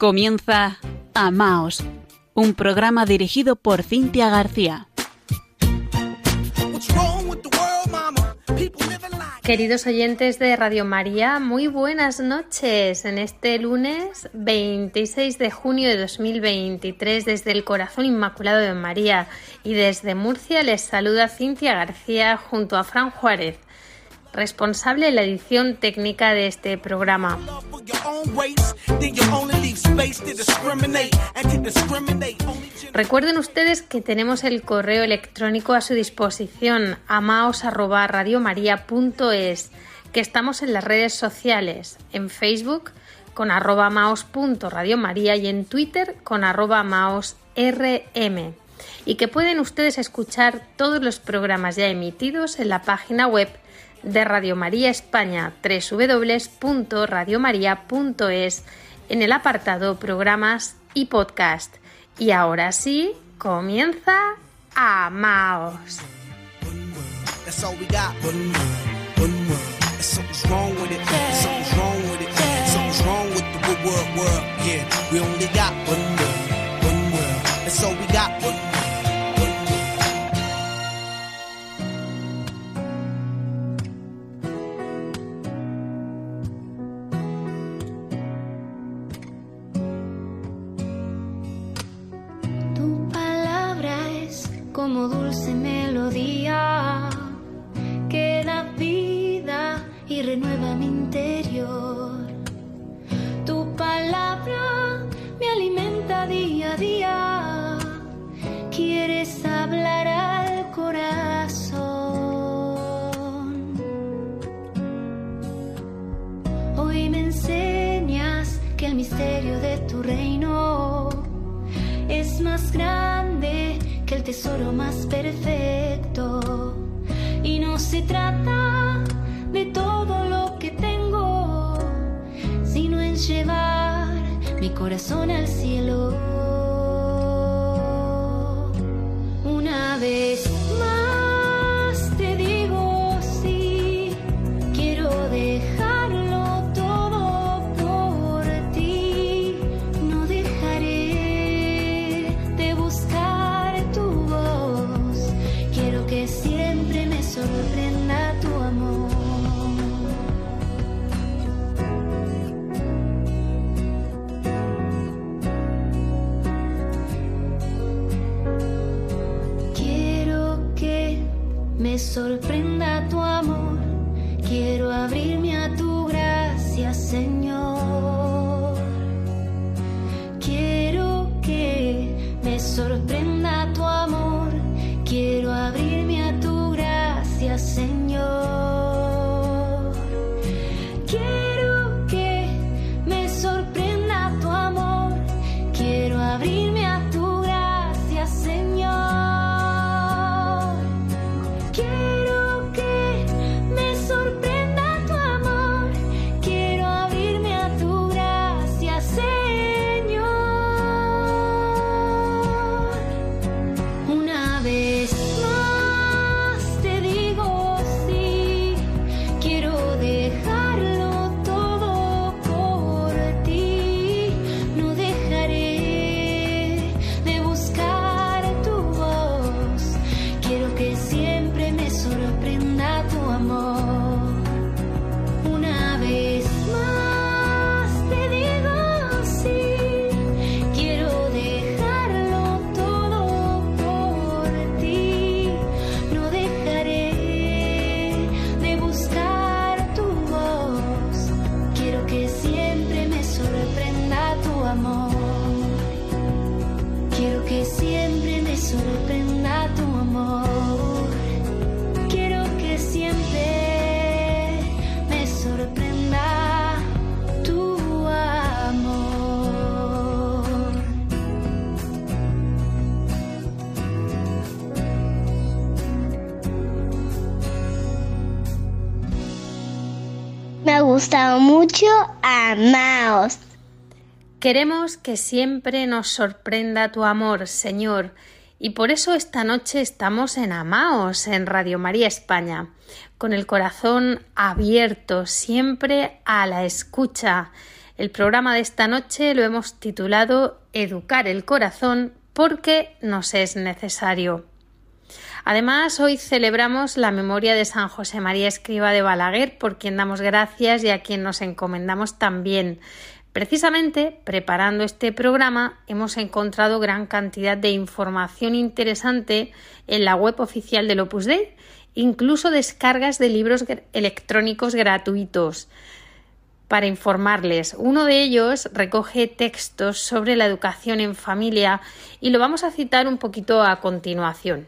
Comienza Amaos, un programa dirigido por Cintia García. Queridos oyentes de Radio María, muy buenas noches en este lunes 26 de junio de 2023 desde el Corazón Inmaculado de María y desde Murcia les saluda Cintia García junto a Fran Juárez responsable de la edición técnica de este programa. Recuerden ustedes que tenemos el correo electrónico a su disposición, amaos@radiomaria.es, que estamos en las redes sociales, en Facebook con arroba y en Twitter con arroba maosrm y que pueden ustedes escuchar todos los programas ya emitidos en la página web de Radio María España, www.radiomaria.es, en el apartado Programas y Podcast. Y ahora sí, comienza Amaos. Como dulce melodía que da vida y renueva mi interior. Tu palabra me alimenta día a día. Quieres hablar al corazón. Hoy me enseñas que el misterio de tu reino es más grande el tesoro más perfecto. Y no se trata de todo lo que tengo, sino en llevar mi corazón al cielo. Una vez sorprenda gustado mucho, amaos. Queremos que siempre nos sorprenda tu amor, Señor, y por eso esta noche estamos en Amaos, en Radio María España, con el corazón abierto, siempre a la escucha, El programa de esta noche lo hemos titulado Educar el corazón porque nos es necesario. Además, hoy celebramos la memoria de San José María Escriba de Balaguer, por quien damos gracias y a quien nos encomendamos también. Precisamente, preparando este programa, hemos encontrado gran cantidad de información interesante en la web oficial del Opus Dei, incluso descargas de libros electrónicos gratuitos. Para informarles, uno de ellos recoge textos sobre la educación en familia y lo vamos a citar un poquito a continuación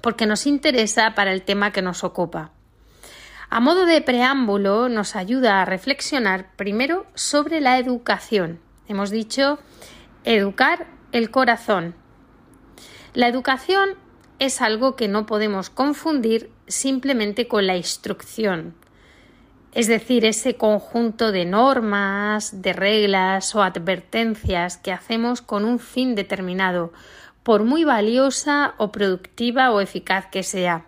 porque nos interesa para el tema que nos ocupa. A modo de preámbulo, nos ayuda a reflexionar primero sobre la educación. Hemos dicho educar el corazón. La educación es algo que no podemos confundir simplemente con la instrucción, es decir, ese conjunto de normas, de reglas o advertencias que hacemos con un fin determinado, por muy valiosa o productiva o eficaz que sea.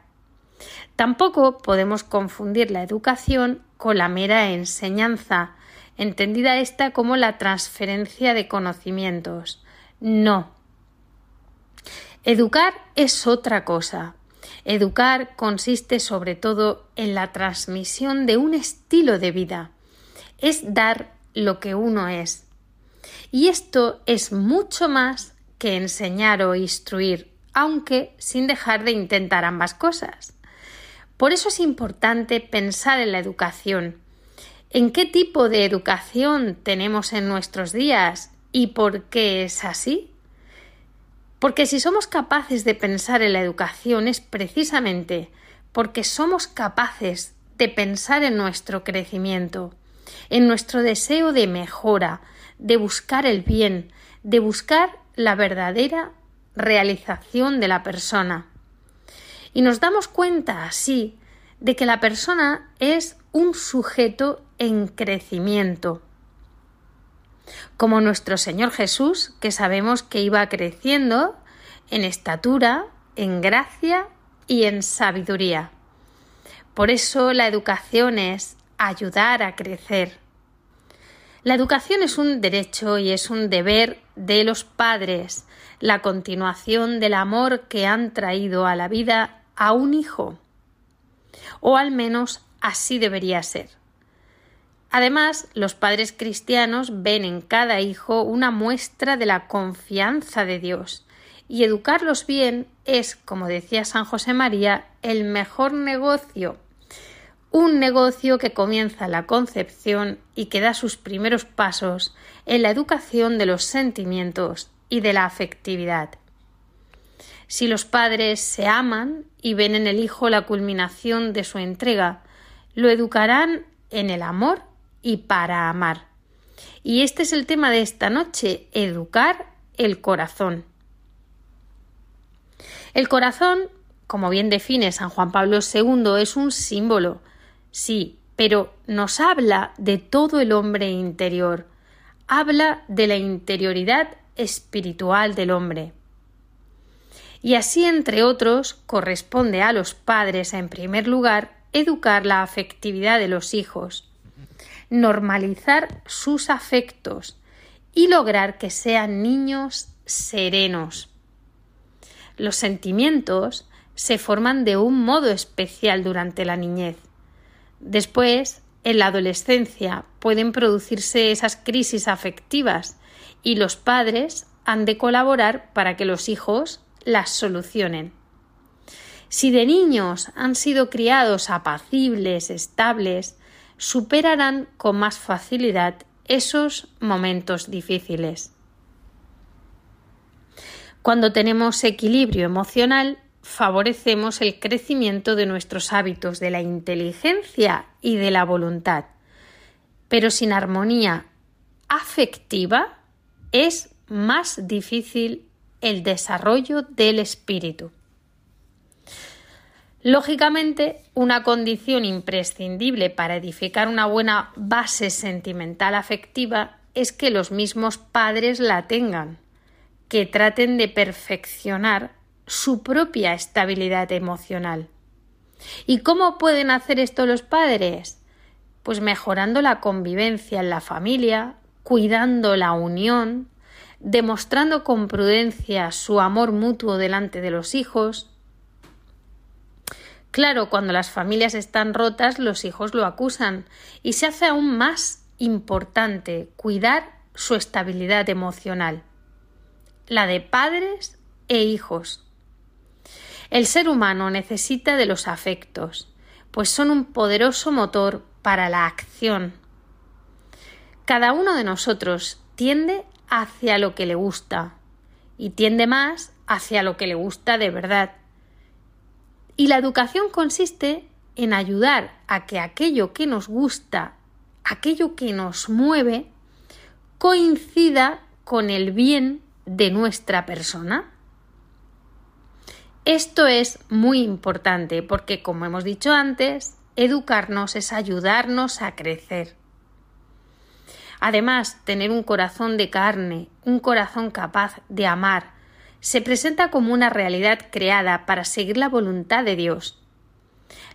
Tampoco podemos confundir la educación con la mera enseñanza, entendida esta como la transferencia de conocimientos. No. Educar es otra cosa. Educar consiste sobre todo en la transmisión de un estilo de vida. Es dar lo que uno es. Y esto es mucho más que enseñar o instruir, aunque sin dejar de intentar ambas cosas. Por eso es importante pensar en la educación. ¿En qué tipo de educación tenemos en nuestros días y por qué es así? Porque si somos capaces de pensar en la educación es precisamente porque somos capaces de pensar en nuestro crecimiento, en nuestro deseo de mejora, de buscar el bien, de buscar la verdadera realización de la persona. Y nos damos cuenta así de que la persona es un sujeto en crecimiento. Como nuestro Señor Jesús, que sabemos que iba creciendo en estatura, en gracia y en sabiduría. Por eso la educación es ayudar a crecer. La educación es un derecho y es un deber de los padres, la continuación del amor que han traído a la vida a un hijo. O al menos así debería ser. Además, los padres cristianos ven en cada hijo una muestra de la confianza de Dios, y educarlos bien es, como decía San José María, el mejor negocio un negocio que comienza la concepción y que da sus primeros pasos en la educación de los sentimientos y de la afectividad. Si los padres se aman y ven en el hijo la culminación de su entrega, lo educarán en el amor y para amar. Y este es el tema de esta noche, educar el corazón. El corazón, como bien define San Juan Pablo II, es un símbolo, Sí, pero nos habla de todo el hombre interior, habla de la interioridad espiritual del hombre. Y así, entre otros, corresponde a los padres, en primer lugar, educar la afectividad de los hijos, normalizar sus afectos y lograr que sean niños serenos. Los sentimientos se forman de un modo especial durante la niñez. Después, en la adolescencia, pueden producirse esas crisis afectivas y los padres han de colaborar para que los hijos las solucionen. Si de niños han sido criados apacibles, estables, superarán con más facilidad esos momentos difíciles. Cuando tenemos equilibrio emocional, favorecemos el crecimiento de nuestros hábitos de la inteligencia y de la voluntad. Pero sin armonía afectiva es más difícil el desarrollo del espíritu. Lógicamente, una condición imprescindible para edificar una buena base sentimental afectiva es que los mismos padres la tengan, que traten de perfeccionar su propia estabilidad emocional. ¿Y cómo pueden hacer esto los padres? Pues mejorando la convivencia en la familia, cuidando la unión, demostrando con prudencia su amor mutuo delante de los hijos. Claro, cuando las familias están rotas, los hijos lo acusan y se hace aún más importante cuidar su estabilidad emocional, la de padres e hijos. El ser humano necesita de los afectos, pues son un poderoso motor para la acción. Cada uno de nosotros tiende hacia lo que le gusta y tiende más hacia lo que le gusta de verdad. Y la educación consiste en ayudar a que aquello que nos gusta, aquello que nos mueve, coincida con el bien de nuestra persona. Esto es muy importante porque, como hemos dicho antes, educarnos es ayudarnos a crecer. Además, tener un corazón de carne, un corazón capaz de amar, se presenta como una realidad creada para seguir la voluntad de Dios.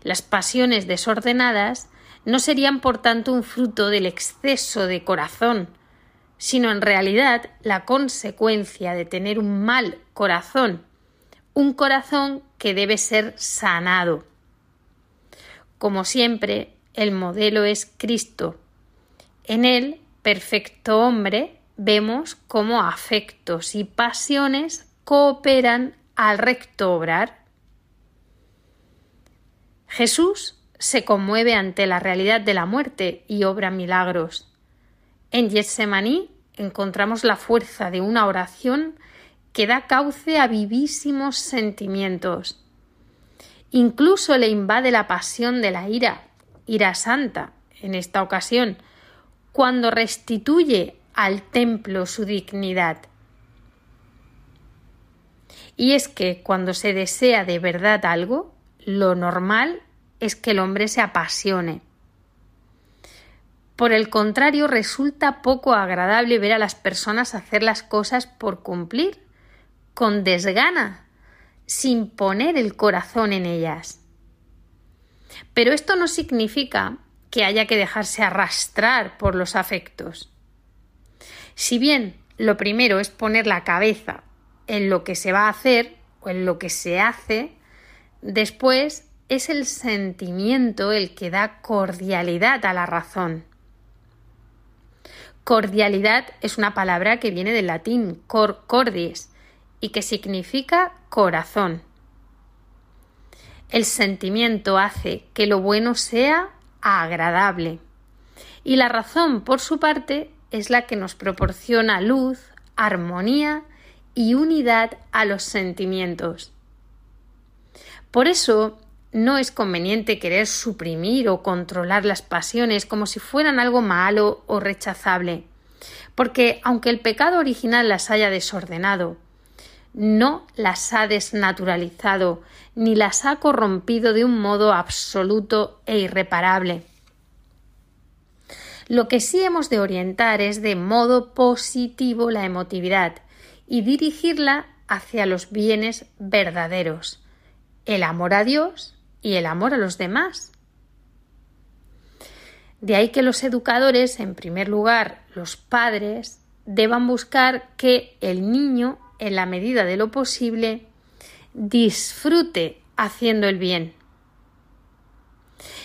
Las pasiones desordenadas no serían por tanto un fruto del exceso de corazón, sino en realidad la consecuencia de tener un mal corazón un corazón que debe ser sanado. Como siempre, el modelo es Cristo. En él, perfecto hombre, vemos cómo afectos y pasiones cooperan al recto obrar. Jesús se conmueve ante la realidad de la muerte y obra milagros. En Getsemaní encontramos la fuerza de una oración que da cauce a vivísimos sentimientos. Incluso le invade la pasión de la ira, ira santa, en esta ocasión, cuando restituye al templo su dignidad. Y es que cuando se desea de verdad algo, lo normal es que el hombre se apasione. Por el contrario, resulta poco agradable ver a las personas hacer las cosas por cumplir con desgana, sin poner el corazón en ellas. Pero esto no significa que haya que dejarse arrastrar por los afectos. Si bien lo primero es poner la cabeza en lo que se va a hacer o en lo que se hace, después es el sentimiento el que da cordialidad a la razón. Cordialidad es una palabra que viene del latín cor cordis, y que significa corazón. El sentimiento hace que lo bueno sea agradable y la razón, por su parte, es la que nos proporciona luz, armonía y unidad a los sentimientos. Por eso, no es conveniente querer suprimir o controlar las pasiones como si fueran algo malo o rechazable, porque aunque el pecado original las haya desordenado, no las ha desnaturalizado ni las ha corrompido de un modo absoluto e irreparable. Lo que sí hemos de orientar es de modo positivo la emotividad y dirigirla hacia los bienes verdaderos, el amor a Dios y el amor a los demás. De ahí que los educadores, en primer lugar los padres, deban buscar que el niño en la medida de lo posible, disfrute haciendo el bien.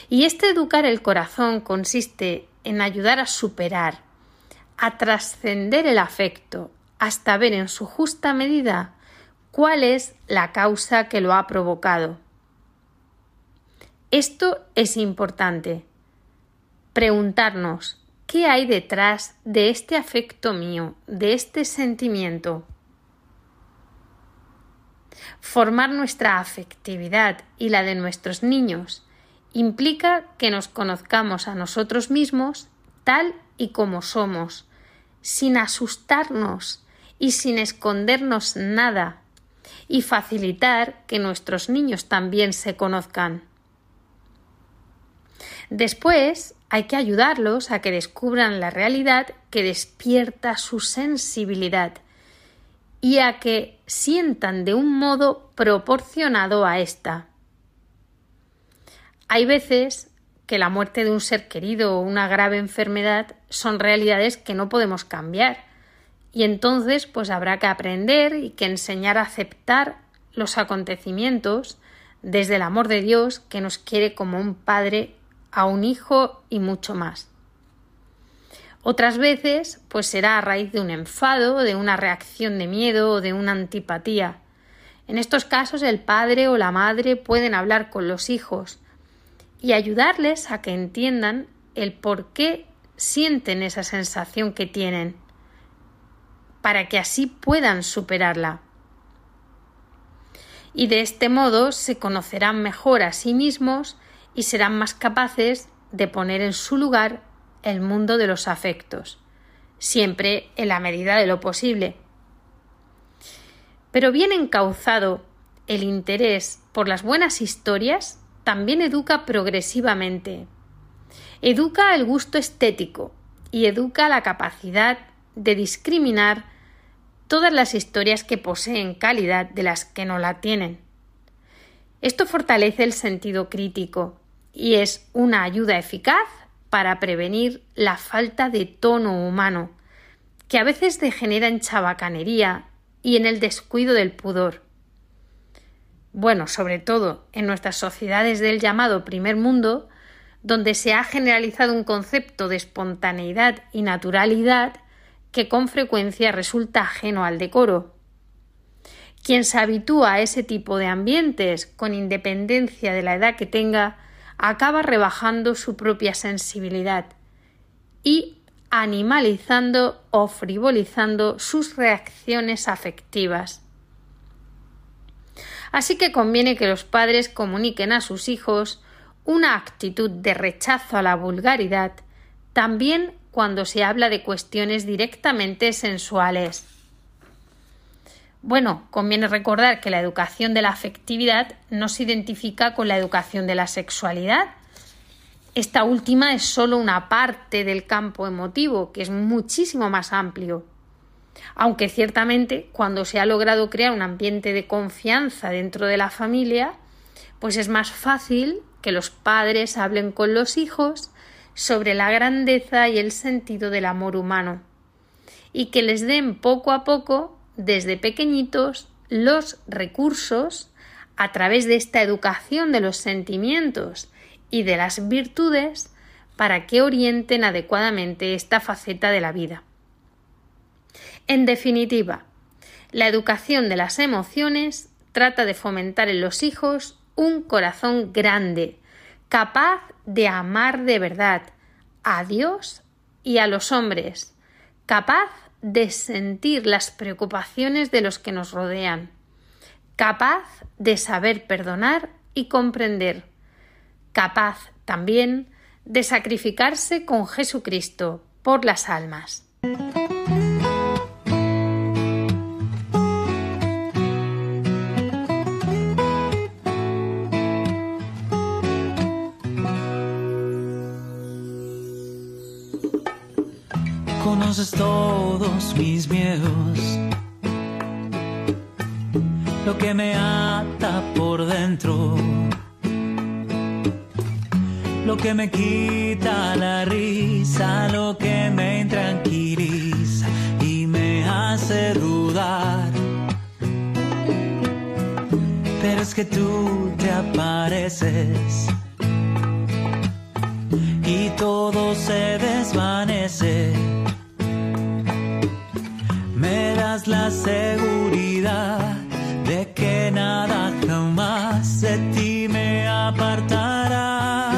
Y este educar el corazón consiste en ayudar a superar, a trascender el afecto, hasta ver en su justa medida cuál es la causa que lo ha provocado. Esto es importante. Preguntarnos qué hay detrás de este afecto mío, de este sentimiento. Formar nuestra afectividad y la de nuestros niños implica que nos conozcamos a nosotros mismos tal y como somos, sin asustarnos y sin escondernos nada, y facilitar que nuestros niños también se conozcan. Después hay que ayudarlos a que descubran la realidad que despierta su sensibilidad y a que sientan de un modo proporcionado a esta. Hay veces que la muerte de un ser querido o una grave enfermedad son realidades que no podemos cambiar. Y entonces pues habrá que aprender y que enseñar a aceptar los acontecimientos desde el amor de Dios que nos quiere como un padre a un hijo y mucho más. Otras veces, pues será a raíz de un enfado, de una reacción de miedo o de una antipatía. En estos casos el padre o la madre pueden hablar con los hijos y ayudarles a que entiendan el por qué sienten esa sensación que tienen, para que así puedan superarla. Y de este modo se conocerán mejor a sí mismos y serán más capaces de poner en su lugar el mundo de los afectos, siempre en la medida de lo posible. Pero bien encauzado el interés por las buenas historias también educa progresivamente. Educa el gusto estético y educa la capacidad de discriminar todas las historias que poseen calidad de las que no la tienen. Esto fortalece el sentido crítico y es una ayuda eficaz para prevenir la falta de tono humano, que a veces degenera en chabacanería y en el descuido del pudor. Bueno, sobre todo en nuestras sociedades del llamado primer mundo, donde se ha generalizado un concepto de espontaneidad y naturalidad que con frecuencia resulta ajeno al decoro. Quien se habitúa a ese tipo de ambientes, con independencia de la edad que tenga, acaba rebajando su propia sensibilidad y animalizando o frivolizando sus reacciones afectivas. Así que conviene que los padres comuniquen a sus hijos una actitud de rechazo a la vulgaridad, también cuando se habla de cuestiones directamente sensuales. Bueno, conviene recordar que la educación de la afectividad no se identifica con la educación de la sexualidad. Esta última es solo una parte del campo emotivo, que es muchísimo más amplio. Aunque ciertamente cuando se ha logrado crear un ambiente de confianza dentro de la familia, pues es más fácil que los padres hablen con los hijos sobre la grandeza y el sentido del amor humano y que les den poco a poco desde pequeñitos los recursos a través de esta educación de los sentimientos y de las virtudes para que orienten adecuadamente esta faceta de la vida. En definitiva, la educación de las emociones trata de fomentar en los hijos un corazón grande, capaz de amar de verdad a Dios y a los hombres, capaz de sentir las preocupaciones de los que nos rodean, capaz de saber perdonar y comprender, capaz también de sacrificarse con Jesucristo por las almas. Conoces todos mis miedos, lo que me ata por dentro, lo que me quita la risa, lo que me intranquiliza y me hace dudar. Pero es que tú te apareces y todo se desvanece la seguridad de que nada jamás de ti me apartará.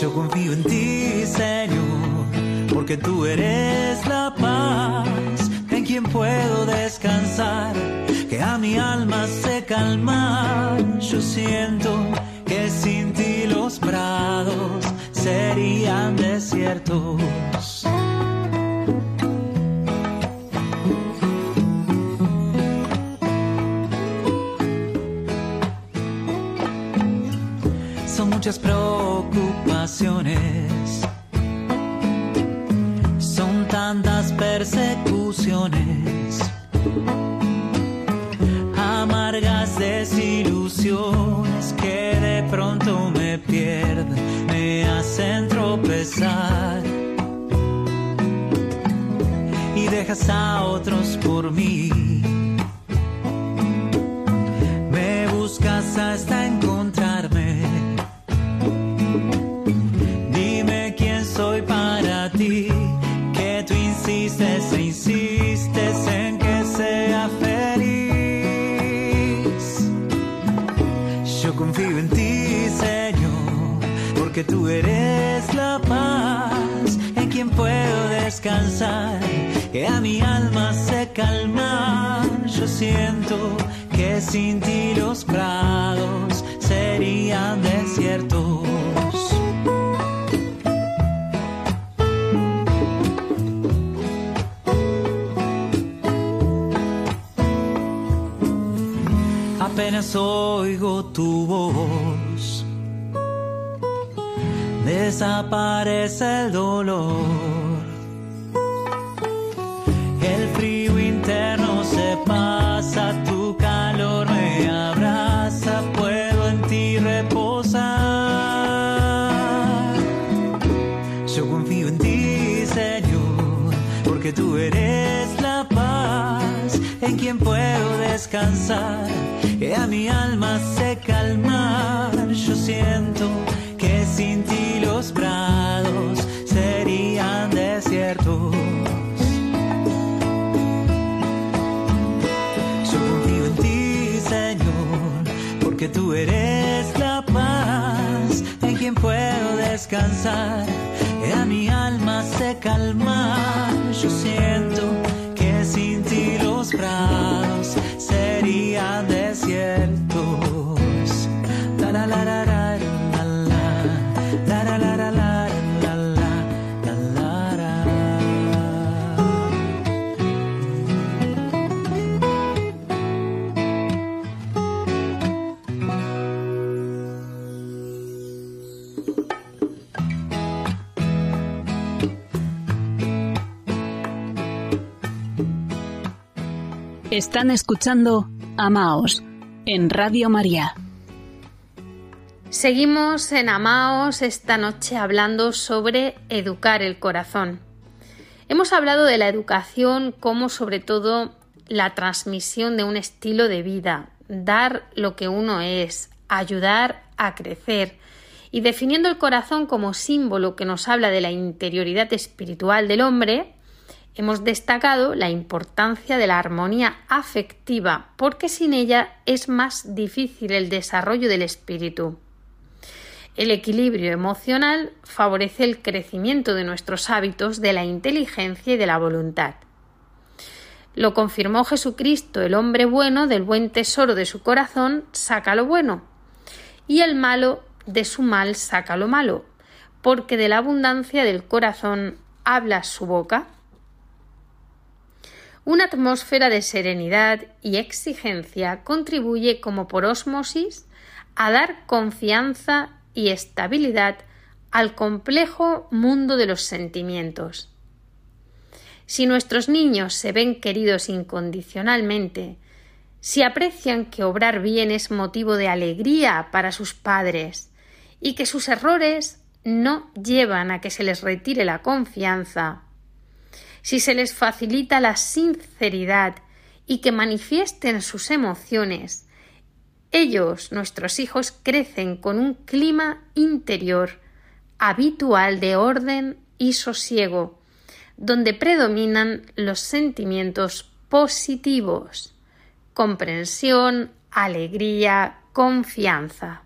Yo confío en ti, Señor, porque tú eres la paz en quien puedo descansar, que a mi alma se calma. Yo siento que sin ti los prados serían desiertos. Muchas preocupaciones. Son tantas persecuciones, amargas desilusiones que de pronto hacen tropezar y dejas a otros por mí. Porque tú eres la paz en quien puedo descansar que a mi alma se calma. Yo siento que sin ti los prados serían desiertos. Apenas oigo tu voz, desaparece el dolor el frío interno se pasa, tu calor me abraza, puedo en ti reposar. Yo confío en ti, Señor, porque tú eres la paz en quien puedo descansar, que a mi alma se descansar, que a mi alma se calma. Están escuchando Amaos en Radio María. Seguimos en Amaos esta noche hablando sobre educar el corazón. Hemos hablado de la educación como sobre todo la transmisión de un estilo de vida, dar lo que uno es, ayudar a crecer y definiendo el corazón como símbolo que nos habla de la interioridad espiritual del hombre, hemos destacado la importancia de la armonía afectiva, porque sin ella es más difícil el desarrollo del espíritu. El equilibrio emocional favorece el crecimiento de nuestros hábitos, de la inteligencia y de la voluntad. Lo confirmó Jesucristo, el hombre bueno del buen tesoro de su corazón saca lo bueno, y el malo de su mal saca lo malo, porque de la abundancia del corazón habla su boca. Una atmósfera de serenidad y exigencia contribuye como por ósmosis a dar confianza y estabilidad al complejo mundo de los sentimientos. Si nuestros niños se ven queridos incondicionalmente, si aprecian que obrar bien es motivo de alegría para sus padres y que sus errores no llevan a que se les retire la confianza, si se les facilita la sinceridad y que manifiesten sus emociones, ellos, nuestros hijos, crecen con un clima interior habitual de orden y sosiego, donde predominan los sentimientos positivos, comprensión, alegría, confianza.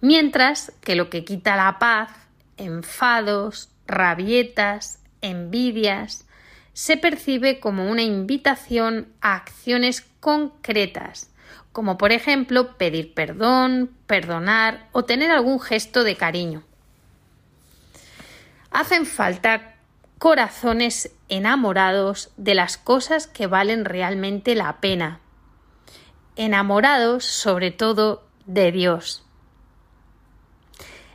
Mientras que lo que quita la paz, enfados, rabietas, envidias, se percibe como una invitación a acciones concretas, como por ejemplo pedir perdón, perdonar o tener algún gesto de cariño. Hacen falta corazones enamorados de las cosas que valen realmente la pena, enamorados sobre todo de Dios.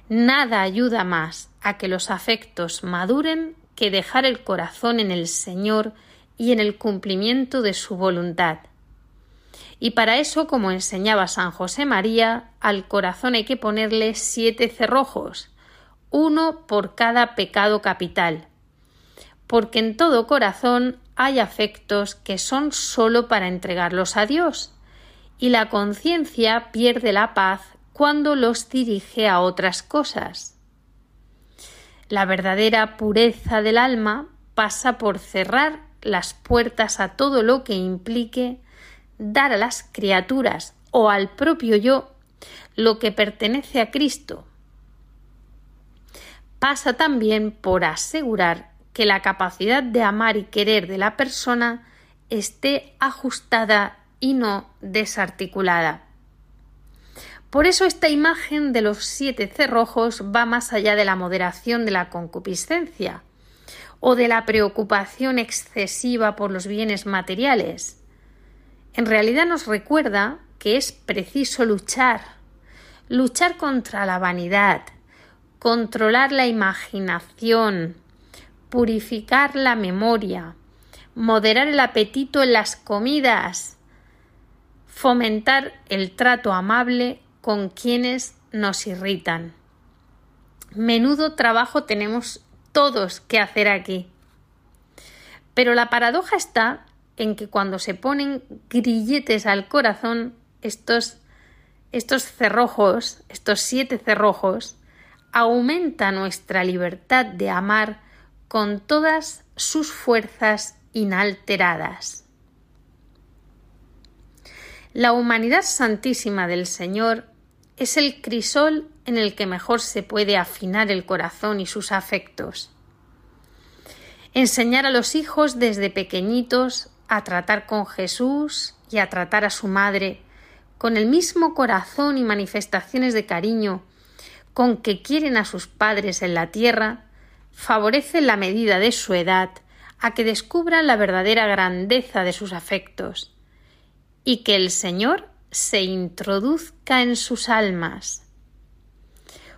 Nada ayuda más a que los afectos maduren que dejar el corazón en el Señor y en el cumplimiento de su voluntad. Y para eso, como enseñaba San José María, al corazón hay que ponerle siete cerrojos, uno por cada pecado capital, porque en todo corazón hay afectos que son sólo para entregarlos a Dios, y la conciencia pierde la paz cuando los dirige a otras cosas. La verdadera pureza del alma pasa por cerrar las puertas a todo lo que implique dar a las criaturas o al propio yo lo que pertenece a Cristo. Pasa también por asegurar que la capacidad de amar y querer de la persona esté ajustada y no desarticulada. Por eso esta imagen de los siete cerrojos va más allá de la moderación de la concupiscencia o de la preocupación excesiva por los bienes materiales. En realidad nos recuerda que es preciso luchar, luchar contra la vanidad, controlar la imaginación, purificar la memoria, moderar el apetito en las comidas, fomentar el trato amable con quienes nos irritan. Menudo trabajo tenemos todos que hacer aquí. Pero la paradoja está en que cuando se ponen grilletes al corazón, estos, estos cerrojos, estos siete cerrojos, aumenta nuestra libertad de amar con todas sus fuerzas inalteradas. La humanidad santísima del Señor es el crisol en el que mejor se puede afinar el corazón y sus afectos. Enseñar a los hijos desde pequeñitos a tratar con Jesús y a tratar a su madre con el mismo corazón y manifestaciones de cariño con que quieren a sus padres en la tierra, favorece la medida de su edad a que descubran la verdadera grandeza de sus afectos y que el Señor se introduzca en sus almas.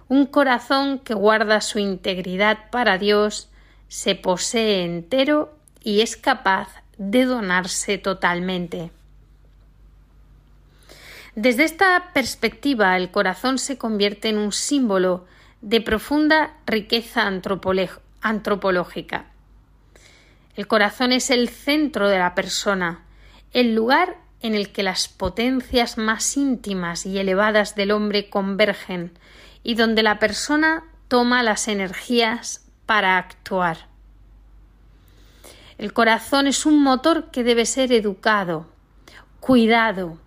Un corazón que guarda su integridad para Dios se posee entero y es capaz de donarse totalmente. Desde esta perspectiva, el corazón se convierte en un símbolo de profunda riqueza antropológica. El corazón es el centro de la persona, el lugar en el que las potencias más íntimas y elevadas del hombre convergen y donde la persona toma las energías para actuar. El corazón es un motor que debe ser educado, cuidado,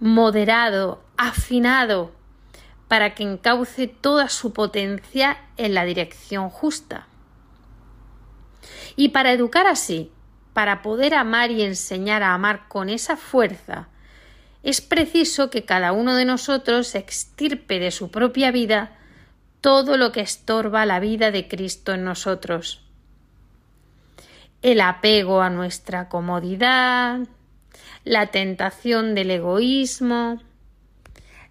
moderado, afinado, para que encauce toda su potencia en la dirección justa. Y para educar así para poder amar y enseñar a amar con esa fuerza, es preciso que cada uno de nosotros extirpe de su propia vida todo lo que estorba la vida de Cristo en nosotros. El apego a nuestra comodidad, la tentación del egoísmo,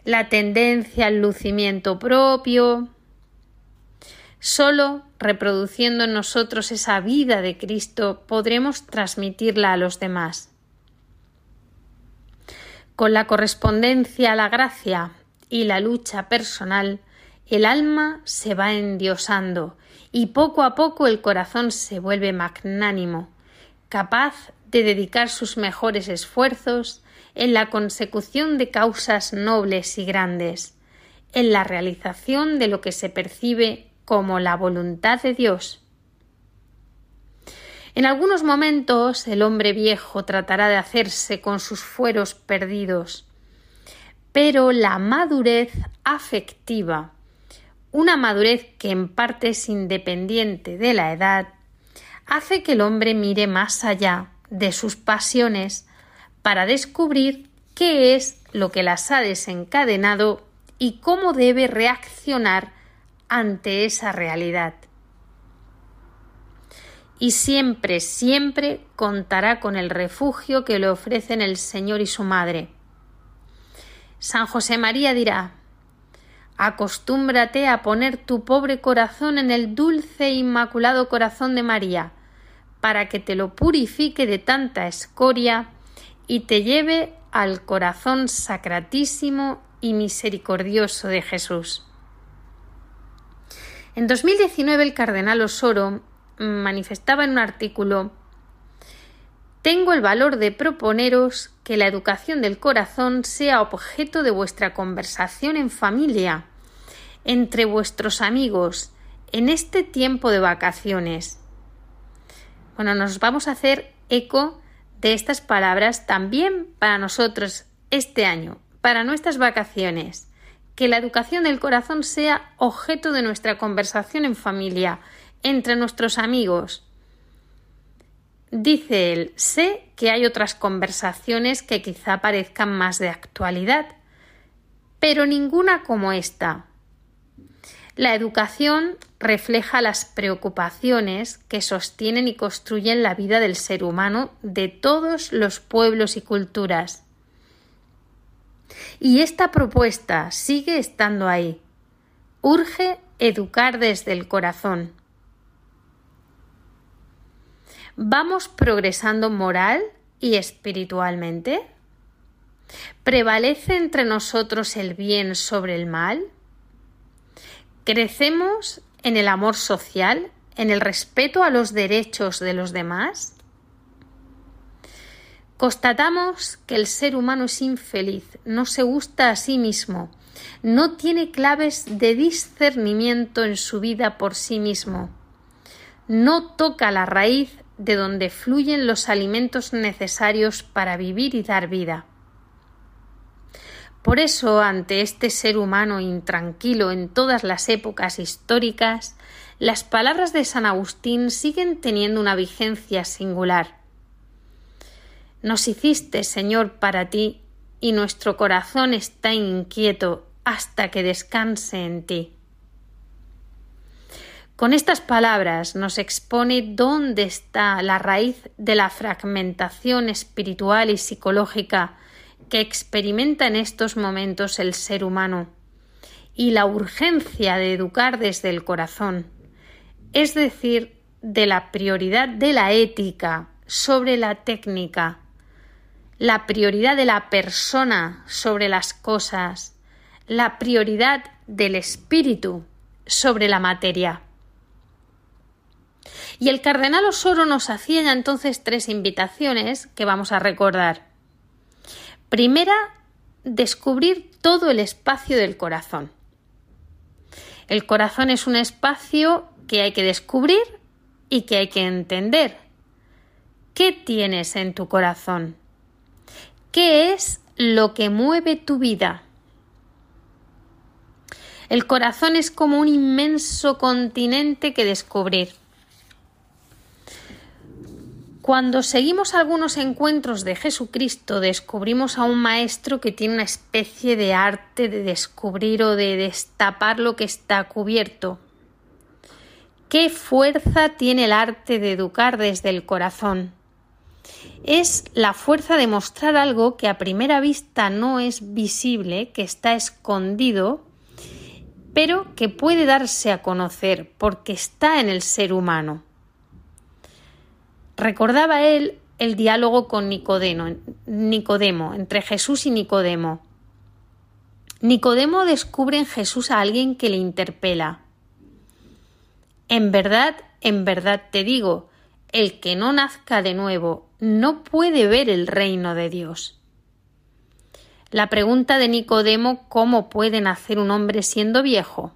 la tendencia al lucimiento propio, Solo reproduciendo en nosotros esa vida de Cristo podremos transmitirla a los demás. Con la correspondencia a la gracia y la lucha personal, el alma se va endiosando y poco a poco el corazón se vuelve magnánimo, capaz de dedicar sus mejores esfuerzos en la consecución de causas nobles y grandes, en la realización de lo que se percibe como la voluntad de Dios. En algunos momentos el hombre viejo tratará de hacerse con sus fueros perdidos, pero la madurez afectiva, una madurez que en parte es independiente de la edad, hace que el hombre mire más allá de sus pasiones para descubrir qué es lo que las ha desencadenado y cómo debe reaccionar ante esa realidad. Y siempre, siempre contará con el refugio que le ofrecen el Señor y su Madre. San José María dirá Acostúmbrate a poner tu pobre corazón en el dulce e inmaculado corazón de María, para que te lo purifique de tanta escoria y te lleve al corazón sacratísimo y misericordioso de Jesús. En 2019 el cardenal Osoro manifestaba en un artículo Tengo el valor de proponeros que la educación del corazón sea objeto de vuestra conversación en familia, entre vuestros amigos, en este tiempo de vacaciones. Bueno, nos vamos a hacer eco de estas palabras también para nosotros este año, para nuestras vacaciones que la educación del corazón sea objeto de nuestra conversación en familia, entre nuestros amigos. Dice él, sé que hay otras conversaciones que quizá parezcan más de actualidad, pero ninguna como esta. La educación refleja las preocupaciones que sostienen y construyen la vida del ser humano de todos los pueblos y culturas. Y esta propuesta sigue estando ahí. Urge educar desde el corazón. ¿Vamos progresando moral y espiritualmente? ¿Prevalece entre nosotros el bien sobre el mal? ¿Crecemos en el amor social, en el respeto a los derechos de los demás? Constatamos que el ser humano es infeliz, no se gusta a sí mismo, no tiene claves de discernimiento en su vida por sí mismo, no toca la raíz de donde fluyen los alimentos necesarios para vivir y dar vida. Por eso, ante este ser humano intranquilo en todas las épocas históricas, las palabras de San Agustín siguen teniendo una vigencia singular. Nos hiciste, Señor, para ti, y nuestro corazón está inquieto hasta que descanse en ti. Con estas palabras nos expone dónde está la raíz de la fragmentación espiritual y psicológica que experimenta en estos momentos el ser humano y la urgencia de educar desde el corazón, es decir, de la prioridad de la ética sobre la técnica, la prioridad de la persona sobre las cosas, la prioridad del espíritu sobre la materia. Y el cardenal Osoro nos hacía ya entonces tres invitaciones que vamos a recordar. Primera, descubrir todo el espacio del corazón. El corazón es un espacio que hay que descubrir y que hay que entender. ¿Qué tienes en tu corazón? ¿Qué es lo que mueve tu vida? El corazón es como un inmenso continente que descubrir. Cuando seguimos algunos encuentros de Jesucristo, descubrimos a un maestro que tiene una especie de arte de descubrir o de destapar lo que está cubierto. ¿Qué fuerza tiene el arte de educar desde el corazón? Es la fuerza de mostrar algo que a primera vista no es visible, que está escondido, pero que puede darse a conocer porque está en el ser humano. Recordaba él el diálogo con Nicodemo, entre Jesús y Nicodemo. Nicodemo descubre en Jesús a alguien que le interpela. En verdad, en verdad te digo, el que no nazca de nuevo no puede ver el reino de Dios. La pregunta de Nicodemo ¿cómo puede nacer un hombre siendo viejo?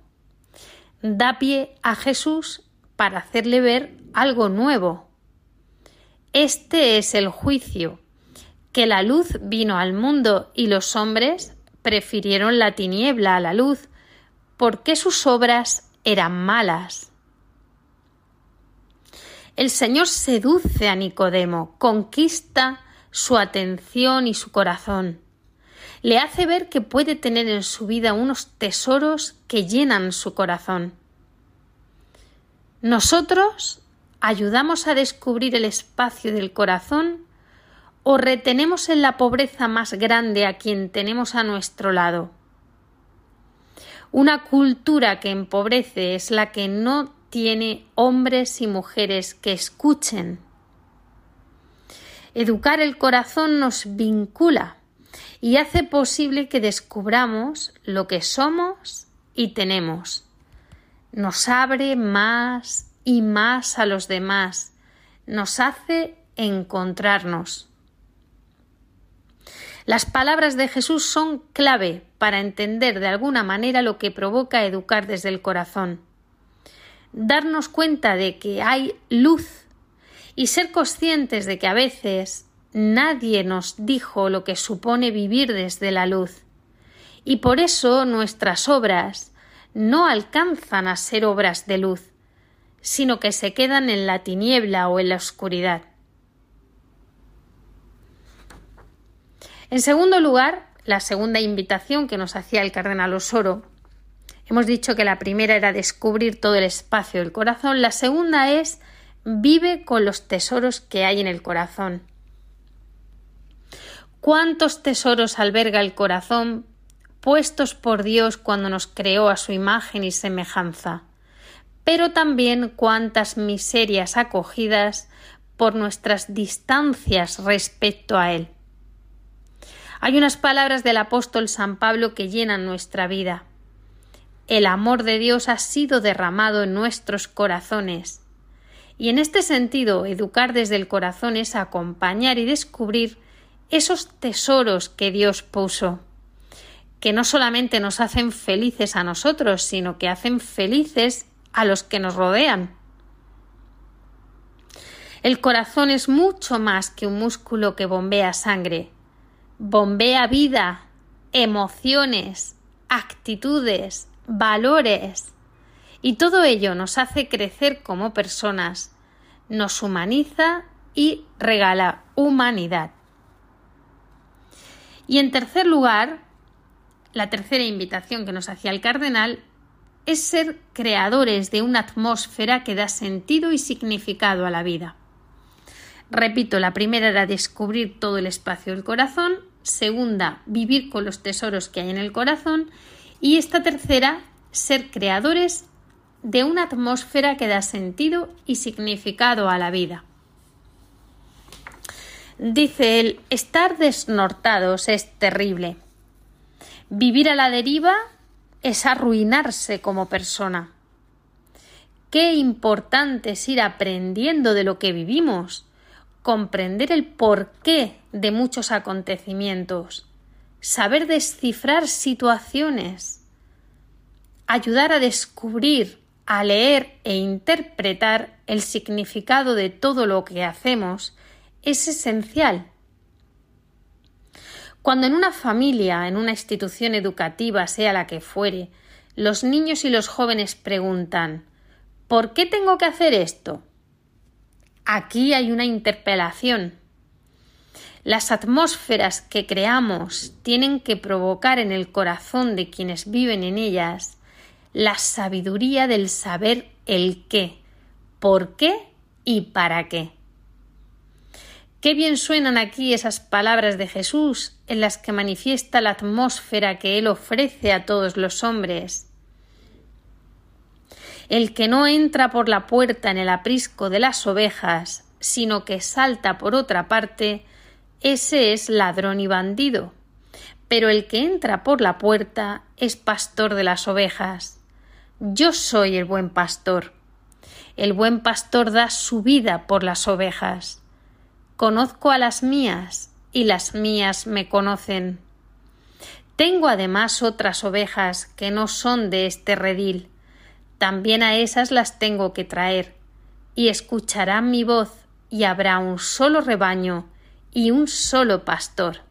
da pie a Jesús para hacerle ver algo nuevo. Este es el juicio, que la luz vino al mundo y los hombres prefirieron la tiniebla a la luz, porque sus obras eran malas. El Señor seduce a Nicodemo, conquista su atención y su corazón. Le hace ver que puede tener en su vida unos tesoros que llenan su corazón. Nosotros ayudamos a descubrir el espacio del corazón o retenemos en la pobreza más grande a quien tenemos a nuestro lado. Una cultura que empobrece es la que no tiene hombres y mujeres que escuchen. Educar el corazón nos vincula, y hace posible que descubramos lo que somos y tenemos. Nos abre más y más a los demás, nos hace encontrarnos. Las palabras de Jesús son clave para entender de alguna manera lo que provoca educar desde el corazón. Darnos cuenta de que hay luz y ser conscientes de que a veces Nadie nos dijo lo que supone vivir desde la luz. Y por eso nuestras obras no alcanzan a ser obras de luz, sino que se quedan en la tiniebla o en la oscuridad. En segundo lugar, la segunda invitación que nos hacía el cardenal Osoro. Hemos dicho que la primera era descubrir todo el espacio del corazón, la segunda es vive con los tesoros que hay en el corazón cuántos tesoros alberga el corazón puestos por Dios cuando nos creó a su imagen y semejanza, pero también cuántas miserias acogidas por nuestras distancias respecto a Él. Hay unas palabras del apóstol San Pablo que llenan nuestra vida. El amor de Dios ha sido derramado en nuestros corazones. Y en este sentido, educar desde el corazón es acompañar y descubrir esos tesoros que Dios puso, que no solamente nos hacen felices a nosotros, sino que hacen felices a los que nos rodean. El corazón es mucho más que un músculo que bombea sangre. Bombea vida, emociones, actitudes, valores. Y todo ello nos hace crecer como personas, nos humaniza y regala humanidad. Y en tercer lugar, la tercera invitación que nos hacía el cardenal es ser creadores de una atmósfera que da sentido y significado a la vida. Repito, la primera era descubrir todo el espacio del corazón, segunda, vivir con los tesoros que hay en el corazón y esta tercera, ser creadores de una atmósfera que da sentido y significado a la vida. Dice él, estar desnortados es terrible. Vivir a la deriva es arruinarse como persona. Qué importante es ir aprendiendo de lo que vivimos, comprender el porqué de muchos acontecimientos, saber descifrar situaciones, ayudar a descubrir, a leer e interpretar el significado de todo lo que hacemos es esencial. Cuando en una familia, en una institución educativa, sea la que fuere, los niños y los jóvenes preguntan ¿Por qué tengo que hacer esto? Aquí hay una interpelación. Las atmósferas que creamos tienen que provocar en el corazón de quienes viven en ellas la sabiduría del saber el qué, por qué y para qué. Qué bien suenan aquí esas palabras de Jesús en las que manifiesta la atmósfera que Él ofrece a todos los hombres. El que no entra por la puerta en el aprisco de las ovejas, sino que salta por otra parte, ese es ladrón y bandido. Pero el que entra por la puerta es pastor de las ovejas. Yo soy el buen pastor. El buen pastor da su vida por las ovejas. Conozco a las mías y las mías me conocen. Tengo además otras ovejas que no son de este redil. También a esas las tengo que traer, y escucharán mi voz, y habrá un solo rebaño y un solo pastor.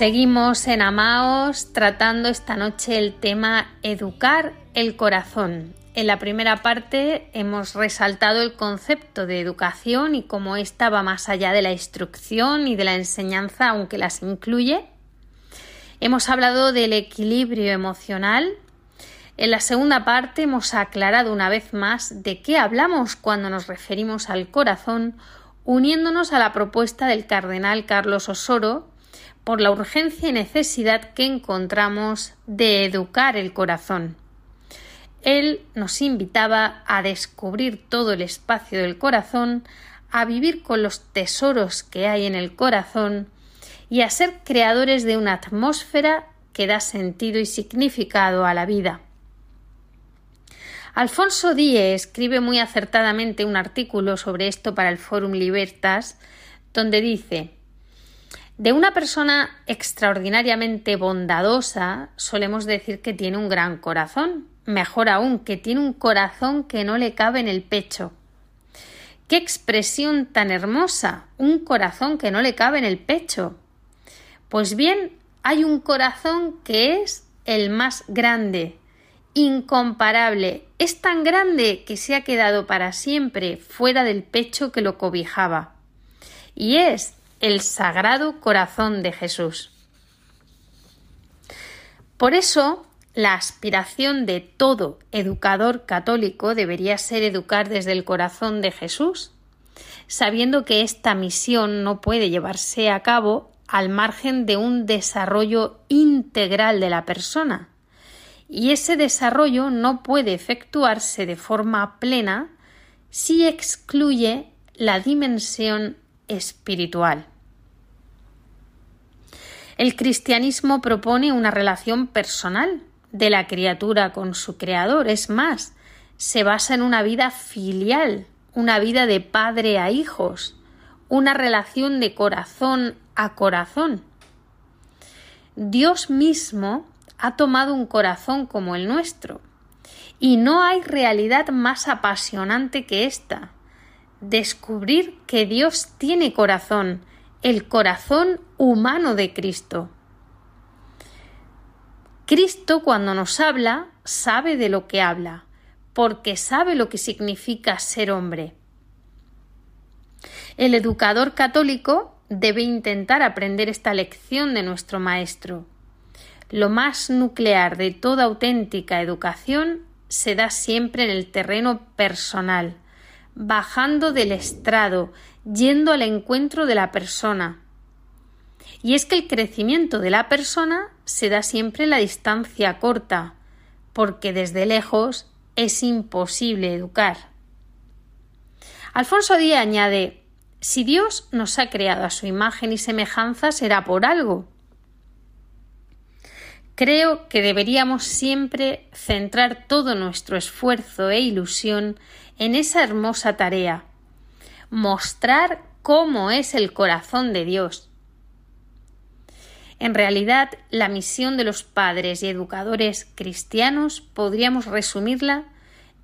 Seguimos en Amaos tratando esta noche el tema educar el corazón. En la primera parte hemos resaltado el concepto de educación y cómo ésta va más allá de la instrucción y de la enseñanza, aunque las incluye. Hemos hablado del equilibrio emocional. En la segunda parte hemos aclarado una vez más de qué hablamos cuando nos referimos al corazón, uniéndonos a la propuesta del cardenal Carlos Osoro por la urgencia y necesidad que encontramos de educar el corazón. Él nos invitaba a descubrir todo el espacio del corazón, a vivir con los tesoros que hay en el corazón y a ser creadores de una atmósfera que da sentido y significado a la vida. Alfonso Díez escribe muy acertadamente un artículo sobre esto para el Forum Libertas, donde dice de una persona extraordinariamente bondadosa solemos decir que tiene un gran corazón, mejor aún, que tiene un corazón que no le cabe en el pecho. ¡Qué expresión tan hermosa! Un corazón que no le cabe en el pecho. Pues bien, hay un corazón que es el más grande, incomparable. Es tan grande que se ha quedado para siempre fuera del pecho que lo cobijaba. Y es el Sagrado Corazón de Jesús. Por eso, la aspiración de todo educador católico debería ser educar desde el corazón de Jesús, sabiendo que esta misión no puede llevarse a cabo al margen de un desarrollo integral de la persona, y ese desarrollo no puede efectuarse de forma plena si excluye la dimensión espiritual. El cristianismo propone una relación personal de la criatura con su creador. Es más, se basa en una vida filial, una vida de padre a hijos, una relación de corazón a corazón. Dios mismo ha tomado un corazón como el nuestro, y no hay realidad más apasionante que esta, descubrir que Dios tiene corazón el corazón humano de Cristo. Cristo cuando nos habla sabe de lo que habla, porque sabe lo que significa ser hombre. El educador católico debe intentar aprender esta lección de nuestro Maestro. Lo más nuclear de toda auténtica educación se da siempre en el terreno personal, bajando del estrado, yendo al encuentro de la persona. Y es que el crecimiento de la persona se da siempre en la distancia corta, porque desde lejos es imposible educar. Alfonso Díaz añade Si Dios nos ha creado a su imagen y semejanza será por algo. Creo que deberíamos siempre centrar todo nuestro esfuerzo e ilusión en esa hermosa tarea, mostrar cómo es el corazón de Dios. En realidad, la misión de los padres y educadores cristianos podríamos resumirla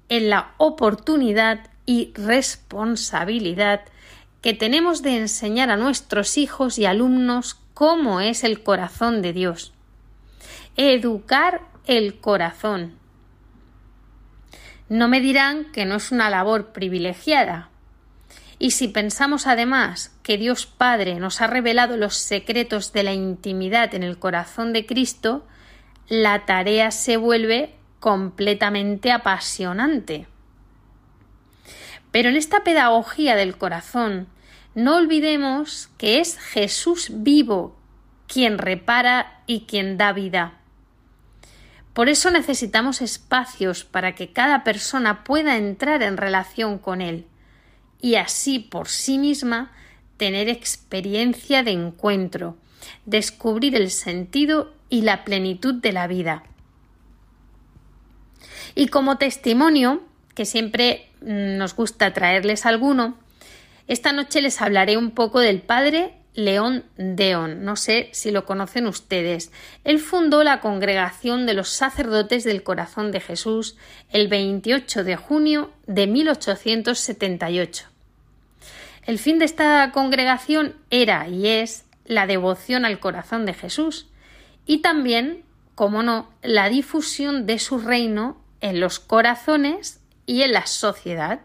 en la oportunidad y responsabilidad que tenemos de enseñar a nuestros hijos y alumnos cómo es el corazón de Dios. Educar el corazón. No me dirán que no es una labor privilegiada, y si pensamos además que Dios Padre nos ha revelado los secretos de la intimidad en el corazón de Cristo, la tarea se vuelve completamente apasionante. Pero en esta pedagogía del corazón, no olvidemos que es Jesús vivo quien repara y quien da vida. Por eso necesitamos espacios para que cada persona pueda entrar en relación con Él y así por sí misma tener experiencia de encuentro, descubrir el sentido y la plenitud de la vida. Y como testimonio, que siempre mm, nos gusta traerles alguno, esta noche les hablaré un poco del padre León Deón. No sé si lo conocen ustedes. Él fundó la Congregación de los Sacerdotes del Corazón de Jesús el 28 de junio de 1878. El fin de esta congregación era y es la devoción al corazón de Jesús y también, como no, la difusión de su reino en los corazones y en la sociedad.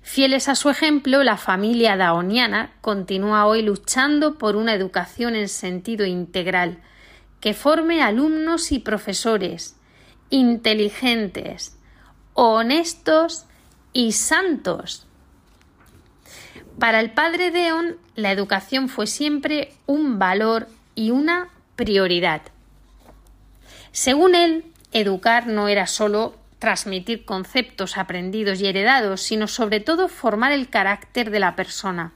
Fieles a su ejemplo, la familia daoniana continúa hoy luchando por una educación en sentido integral, que forme alumnos y profesores inteligentes, honestos y santos. Para el padre Deon, la educación fue siempre un valor y una prioridad. Según él, educar no era solo transmitir conceptos aprendidos y heredados, sino sobre todo formar el carácter de la persona.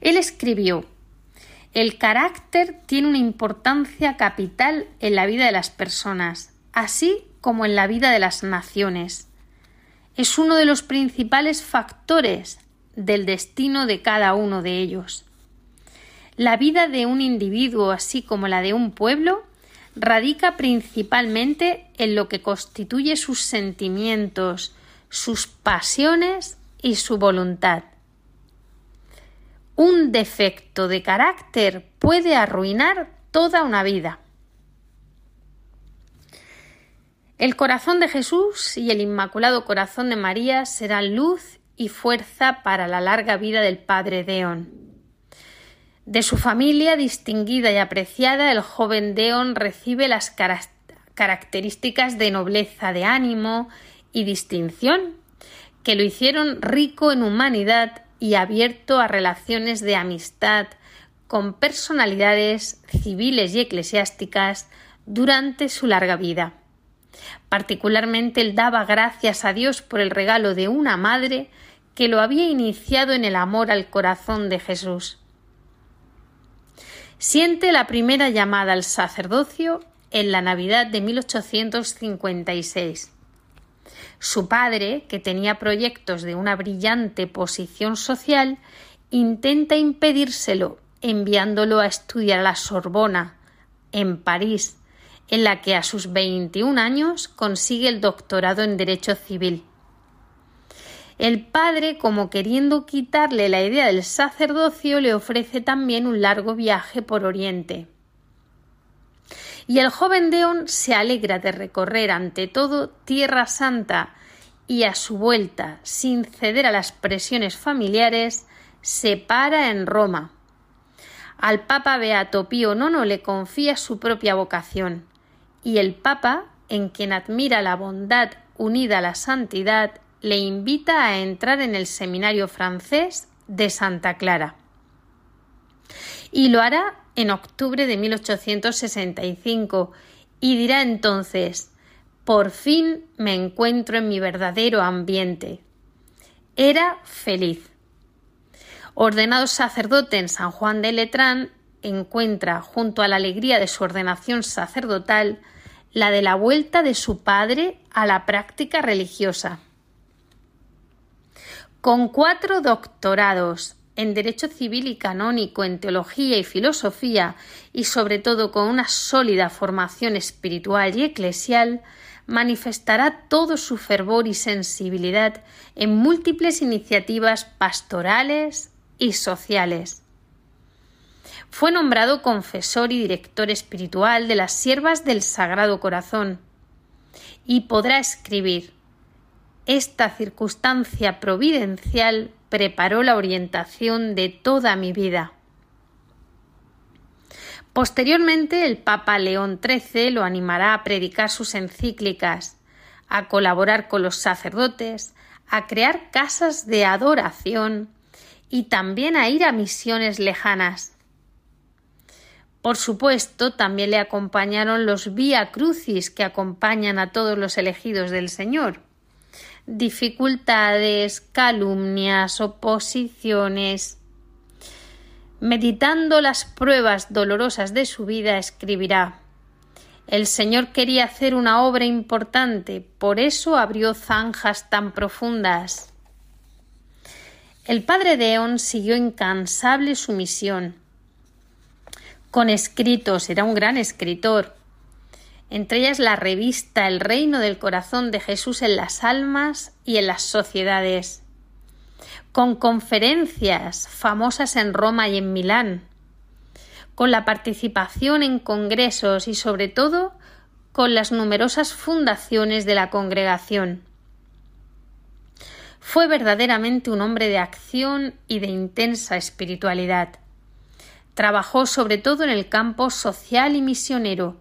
Él escribió El carácter tiene una importancia capital en la vida de las personas, así como en la vida de las naciones. Es uno de los principales factores del destino de cada uno de ellos. La vida de un individuo, así como la de un pueblo, radica principalmente en lo que constituye sus sentimientos, sus pasiones y su voluntad. Un defecto de carácter puede arruinar toda una vida. El corazón de Jesús y el Inmaculado Corazón de María serán luz y fuerza para la larga vida del Padre Deón. De su familia distinguida y apreciada, el joven Deon recibe las características de nobleza de ánimo y distinción que lo hicieron rico en humanidad y abierto a relaciones de amistad con personalidades civiles y eclesiásticas durante su larga vida. Particularmente él daba gracias a Dios por el regalo de una madre que lo había iniciado en el amor al corazón de Jesús siente la primera llamada al sacerdocio en la Navidad de 1856. Su padre, que tenía proyectos de una brillante posición social, intenta impedírselo enviándolo a estudiar a la Sorbona, en París, en la que a sus 21 años consigue el doctorado en Derecho Civil. El padre, como queriendo quitarle la idea del sacerdocio, le ofrece también un largo viaje por Oriente. Y el joven Deón se alegra de recorrer ante todo Tierra Santa y a su vuelta, sin ceder a las presiones familiares, se para en Roma. Al Papa Beato Pío IX le confía su propia vocación, y el Papa, en quien admira la bondad unida a la santidad, le invita a entrar en el seminario francés de Santa Clara. Y lo hará en octubre de 1865 y dirá entonces Por fin me encuentro en mi verdadero ambiente. Era feliz. Ordenado sacerdote en San Juan de Letrán, encuentra, junto a la alegría de su ordenación sacerdotal, la de la vuelta de su padre a la práctica religiosa. Con cuatro doctorados en Derecho Civil y Canónico, en Teología y Filosofía, y sobre todo con una sólida formación espiritual y eclesial, manifestará todo su fervor y sensibilidad en múltiples iniciativas pastorales y sociales. Fue nombrado confesor y director espiritual de las siervas del Sagrado Corazón y podrá escribir esta circunstancia providencial preparó la orientación de toda mi vida. Posteriormente, el Papa León XIII lo animará a predicar sus encíclicas, a colaborar con los sacerdotes, a crear casas de adoración y también a ir a misiones lejanas. Por supuesto, también le acompañaron los vía crucis que acompañan a todos los elegidos del Señor dificultades, calumnias, oposiciones. Meditando las pruebas dolorosas de su vida, escribirá El Señor quería hacer una obra importante, por eso abrió zanjas tan profundas. El padre Deón siguió incansable su misión. Con escritos, era un gran escritor, entre ellas la revista El reino del corazón de Jesús en las almas y en las sociedades. con conferencias famosas en Roma y en Milán, con la participación en congresos y sobre todo con las numerosas fundaciones de la congregación. Fue verdaderamente un hombre de acción y de intensa espiritualidad. Trabajó sobre todo en el campo social y misionero,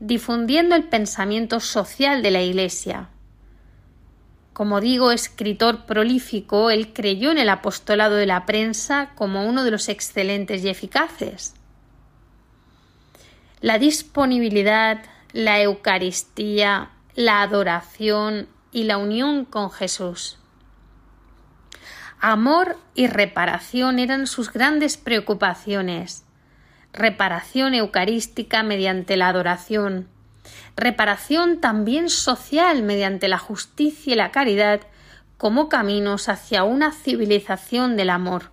difundiendo el pensamiento social de la Iglesia. Como digo, escritor prolífico, él creyó en el apostolado de la prensa como uno de los excelentes y eficaces. La disponibilidad, la Eucaristía, la adoración y la unión con Jesús. Amor y reparación eran sus grandes preocupaciones. Reparación eucarística mediante la adoración. Reparación también social mediante la justicia y la caridad como caminos hacia una civilización del amor.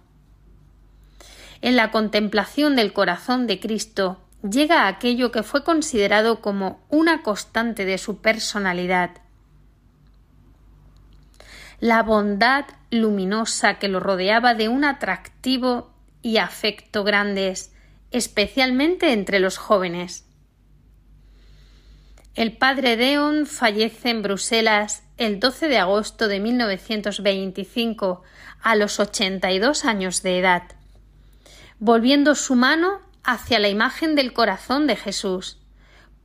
En la contemplación del corazón de Cristo llega aquello que fue considerado como una constante de su personalidad, la bondad luminosa que lo rodeaba de un atractivo y afecto grandes, especialmente entre los jóvenes. El padre Deon fallece en Bruselas el 12 de agosto de 1925 a los 82 años de edad, volviendo su mano hacia la imagen del corazón de Jesús.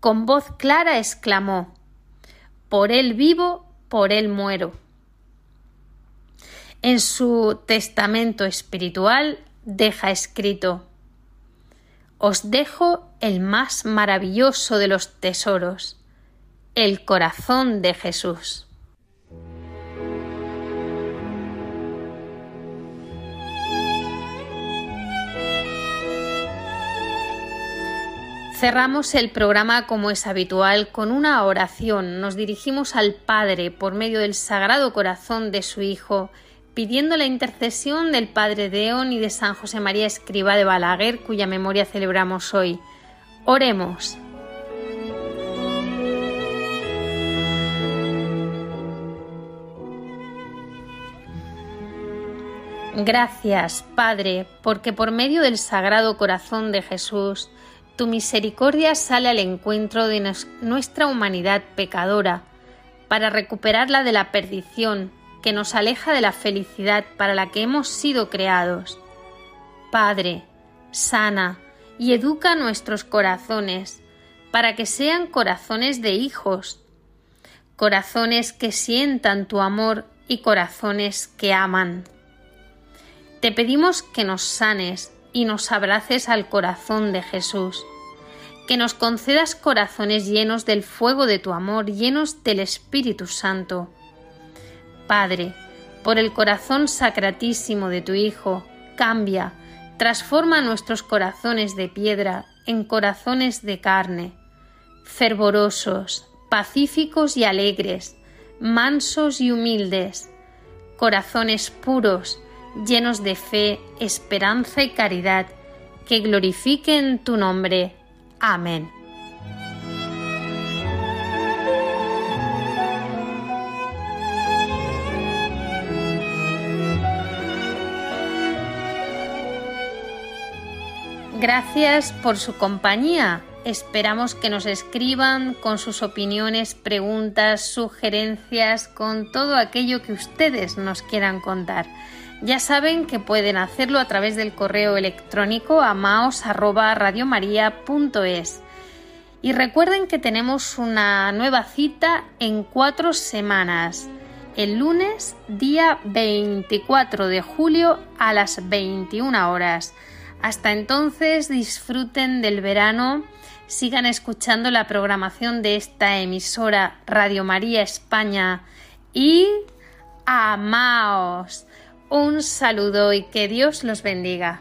Con voz clara exclamó Por él vivo, por él muero. En su testamento espiritual deja escrito Os dejo el más maravilloso de los tesoros, el corazón de Jesús. Cerramos el programa como es habitual con una oración. Nos dirigimos al Padre por medio del Sagrado Corazón de su Hijo pidiendo la intercesión del Padre Deón y de San José María Escriba de Balaguer, cuya memoria celebramos hoy. Oremos. Gracias, Padre, porque por medio del Sagrado Corazón de Jesús, tu misericordia sale al encuentro de nuestra humanidad pecadora, para recuperarla de la perdición que nos aleja de la felicidad para la que hemos sido creados. Padre, sana y educa nuestros corazones para que sean corazones de hijos, corazones que sientan tu amor y corazones que aman. Te pedimos que nos sanes y nos abraces al corazón de Jesús, que nos concedas corazones llenos del fuego de tu amor, llenos del Espíritu Santo, Padre, por el corazón sacratísimo de tu Hijo, cambia, transforma nuestros corazones de piedra en corazones de carne, fervorosos, pacíficos y alegres, mansos y humildes, corazones puros, llenos de fe, esperanza y caridad, que glorifiquen tu nombre. Amén. Gracias por su compañía. Esperamos que nos escriban con sus opiniones, preguntas, sugerencias, con todo aquello que ustedes nos quieran contar. Ya saben que pueden hacerlo a través del correo electrónico amaos@radiomaria.es. Y recuerden que tenemos una nueva cita en cuatro semanas. El lunes, día 24 de julio a las 21 horas. Hasta entonces disfruten del verano, sigan escuchando la programación de esta emisora Radio María España y amaos. Un saludo y que Dios los bendiga.